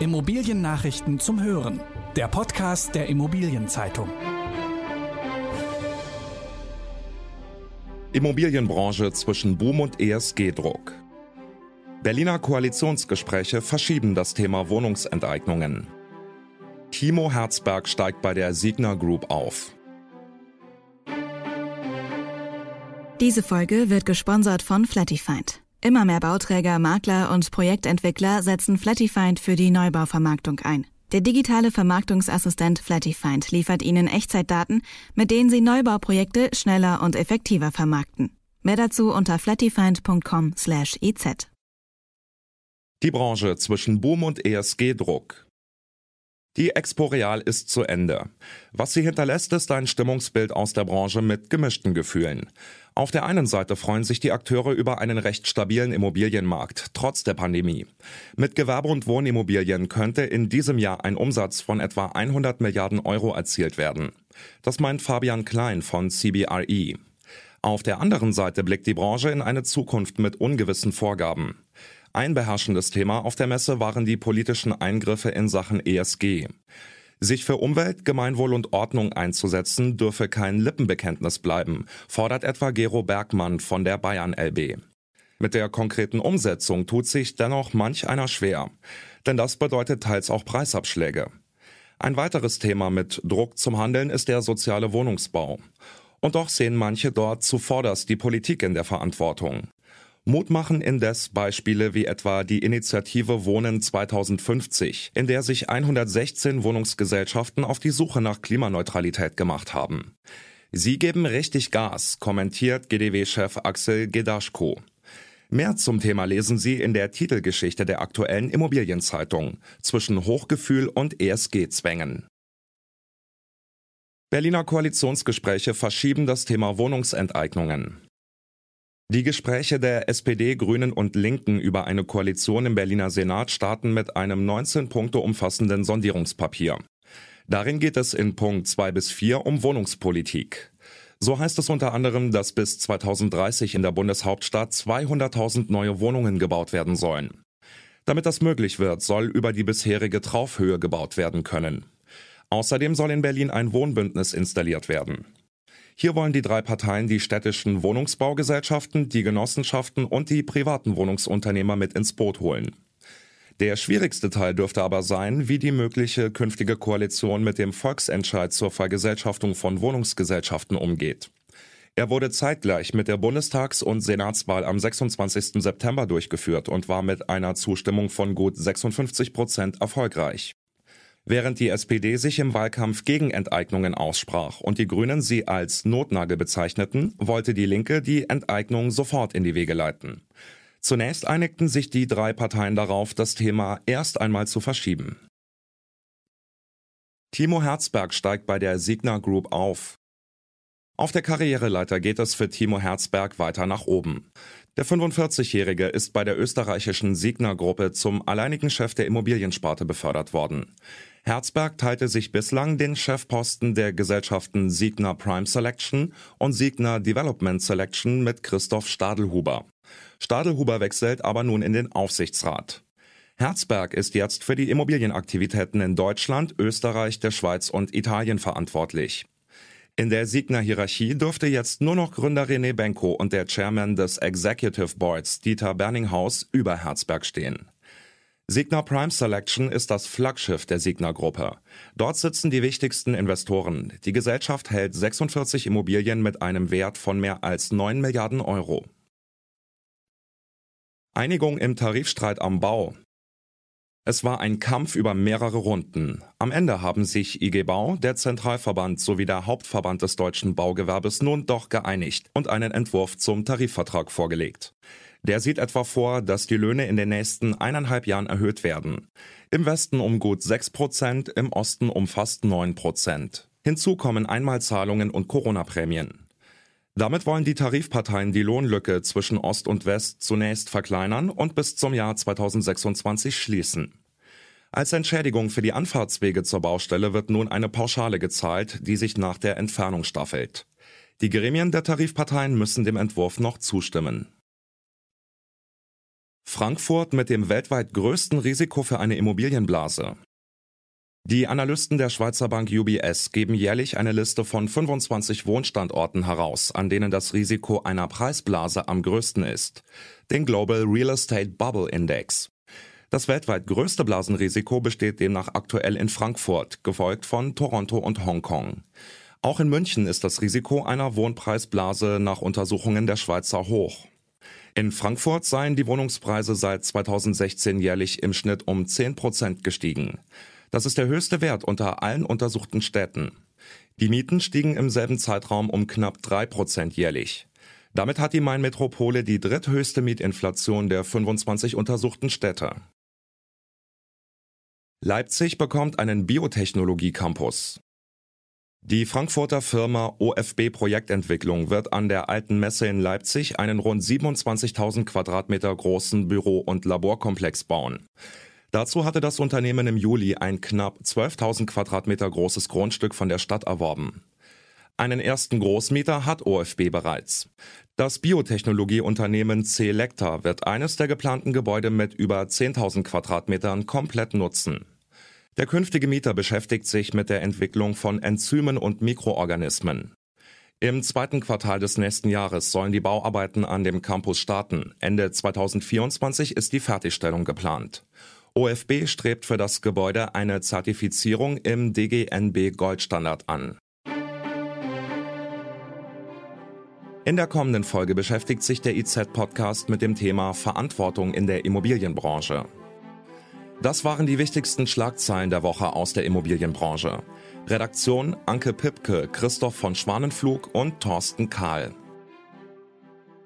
Immobiliennachrichten zum Hören. Der Podcast der Immobilienzeitung. Immobilienbranche zwischen Boom und ESG-Druck. Berliner Koalitionsgespräche verschieben das Thema Wohnungsenteignungen. Timo Herzberg steigt bei der Signa Group auf. Diese Folge wird gesponsert von Flattyfind. Immer mehr Bauträger, Makler und Projektentwickler setzen Flattyfind für die Neubauvermarktung ein. Der digitale Vermarktungsassistent Flattyfind liefert Ihnen Echtzeitdaten, mit denen Sie Neubauprojekte schneller und effektiver vermarkten. Mehr dazu unter flattyfind.com/iz. Die Branche zwischen Boom und ESG-Druck. Die Expo Real ist zu Ende. Was sie hinterlässt, ist ein Stimmungsbild aus der Branche mit gemischten Gefühlen. Auf der einen Seite freuen sich die Akteure über einen recht stabilen Immobilienmarkt, trotz der Pandemie. Mit Gewerbe- und Wohnimmobilien könnte in diesem Jahr ein Umsatz von etwa 100 Milliarden Euro erzielt werden. Das meint Fabian Klein von CBRE. Auf der anderen Seite blickt die Branche in eine Zukunft mit ungewissen Vorgaben. Ein beherrschendes Thema auf der Messe waren die politischen Eingriffe in Sachen ESG. Sich für Umwelt, Gemeinwohl und Ordnung einzusetzen, dürfe kein Lippenbekenntnis bleiben, fordert etwa Gero Bergmann von der Bayern LB. Mit der konkreten Umsetzung tut sich dennoch manch einer schwer, denn das bedeutet teils auch Preisabschläge. Ein weiteres Thema mit Druck zum Handeln ist der soziale Wohnungsbau. Und doch sehen manche dort zuvorderst die Politik in der Verantwortung. Mut machen indes Beispiele wie etwa die Initiative Wohnen 2050, in der sich 116 Wohnungsgesellschaften auf die Suche nach Klimaneutralität gemacht haben. Sie geben richtig Gas, kommentiert GDW-Chef Axel Gedaschko. Mehr zum Thema lesen Sie in der Titelgeschichte der aktuellen Immobilienzeitung zwischen Hochgefühl und ESG-Zwängen. Berliner Koalitionsgespräche verschieben das Thema Wohnungsenteignungen. Die Gespräche der SPD, Grünen und Linken über eine Koalition im Berliner Senat starten mit einem 19 Punkte umfassenden Sondierungspapier. Darin geht es in Punkt 2 bis 4 um Wohnungspolitik. So heißt es unter anderem, dass bis 2030 in der Bundeshauptstadt 200.000 neue Wohnungen gebaut werden sollen. Damit das möglich wird, soll über die bisherige Traufhöhe gebaut werden können. Außerdem soll in Berlin ein Wohnbündnis installiert werden. Hier wollen die drei Parteien die städtischen Wohnungsbaugesellschaften, die Genossenschaften und die privaten Wohnungsunternehmer mit ins Boot holen. Der schwierigste Teil dürfte aber sein, wie die mögliche künftige Koalition mit dem Volksentscheid zur Vergesellschaftung von Wohnungsgesellschaften umgeht. Er wurde zeitgleich mit der Bundestags- und Senatswahl am 26. September durchgeführt und war mit einer Zustimmung von gut 56 Prozent erfolgreich. Während die SPD sich im Wahlkampf gegen Enteignungen aussprach und die Grünen sie als Notnagel bezeichneten, wollte die Linke die Enteignung sofort in die Wege leiten. Zunächst einigten sich die drei Parteien darauf, das Thema erst einmal zu verschieben. Timo Herzberg steigt bei der Signa Group auf. Auf der Karriereleiter geht es für Timo Herzberg weiter nach oben. Der 45-Jährige ist bei der österreichischen Signa-Gruppe zum alleinigen Chef der Immobiliensparte befördert worden. Herzberg teilte sich bislang den Chefposten der Gesellschaften Signa Prime Selection und Signa Development Selection mit Christoph Stadelhuber. Stadelhuber wechselt aber nun in den Aufsichtsrat. Herzberg ist jetzt für die Immobilienaktivitäten in Deutschland, Österreich, der Schweiz und Italien verantwortlich. In der Signa-Hierarchie dürfte jetzt nur noch Gründer René Benko und der Chairman des Executive Boards Dieter Berninghaus über Herzberg stehen. Signa Prime Selection ist das Flaggschiff der Signa-Gruppe. Dort sitzen die wichtigsten Investoren. Die Gesellschaft hält 46 Immobilien mit einem Wert von mehr als 9 Milliarden Euro. Einigung im Tarifstreit am Bau. Es war ein Kampf über mehrere Runden. Am Ende haben sich IG Bau, der Zentralverband sowie der Hauptverband des deutschen Baugewerbes nun doch geeinigt und einen Entwurf zum Tarifvertrag vorgelegt. Der sieht etwa vor, dass die Löhne in den nächsten eineinhalb Jahren erhöht werden. Im Westen um gut 6 Prozent, im Osten um fast 9 Prozent. Hinzu kommen Einmalzahlungen und Corona-Prämien. Damit wollen die Tarifparteien die Lohnlücke zwischen Ost und West zunächst verkleinern und bis zum Jahr 2026 schließen. Als Entschädigung für die Anfahrtswege zur Baustelle wird nun eine Pauschale gezahlt, die sich nach der Entfernung staffelt. Die Gremien der Tarifparteien müssen dem Entwurf noch zustimmen. Frankfurt mit dem weltweit größten Risiko für eine Immobilienblase. Die Analysten der Schweizer Bank UBS geben jährlich eine Liste von 25 Wohnstandorten heraus, an denen das Risiko einer Preisblase am größten ist, den Global Real Estate Bubble Index. Das weltweit größte Blasenrisiko besteht demnach aktuell in Frankfurt, gefolgt von Toronto und Hongkong. Auch in München ist das Risiko einer Wohnpreisblase nach Untersuchungen der Schweizer hoch. In Frankfurt seien die Wohnungspreise seit 2016 jährlich im Schnitt um 10 Prozent gestiegen. Das ist der höchste Wert unter allen untersuchten Städten. Die Mieten stiegen im selben Zeitraum um knapp drei Prozent jährlich. Damit hat die Main-Metropole die dritthöchste Mietinflation der 25 untersuchten Städte. Leipzig bekommt einen Biotechnologie-Campus. Die Frankfurter Firma OFB Projektentwicklung wird an der Alten Messe in Leipzig einen rund 27.000 Quadratmeter großen Büro- und Laborkomplex bauen. Dazu hatte das Unternehmen im Juli ein knapp 12.000 Quadratmeter großes Grundstück von der Stadt erworben. Einen ersten Großmieter hat OFB bereits. Das Biotechnologieunternehmen C-Lecta wird eines der geplanten Gebäude mit über 10.000 Quadratmetern komplett nutzen. Der künftige Mieter beschäftigt sich mit der Entwicklung von Enzymen und Mikroorganismen. Im zweiten Quartal des nächsten Jahres sollen die Bauarbeiten an dem Campus starten. Ende 2024 ist die Fertigstellung geplant. OFB strebt für das Gebäude eine Zertifizierung im DGNB Goldstandard an. In der kommenden Folge beschäftigt sich der IZ-Podcast mit dem Thema Verantwortung in der Immobilienbranche. Das waren die wichtigsten Schlagzeilen der Woche aus der Immobilienbranche. Redaktion Anke Pipke, Christoph von Schwanenflug und Thorsten Kahl.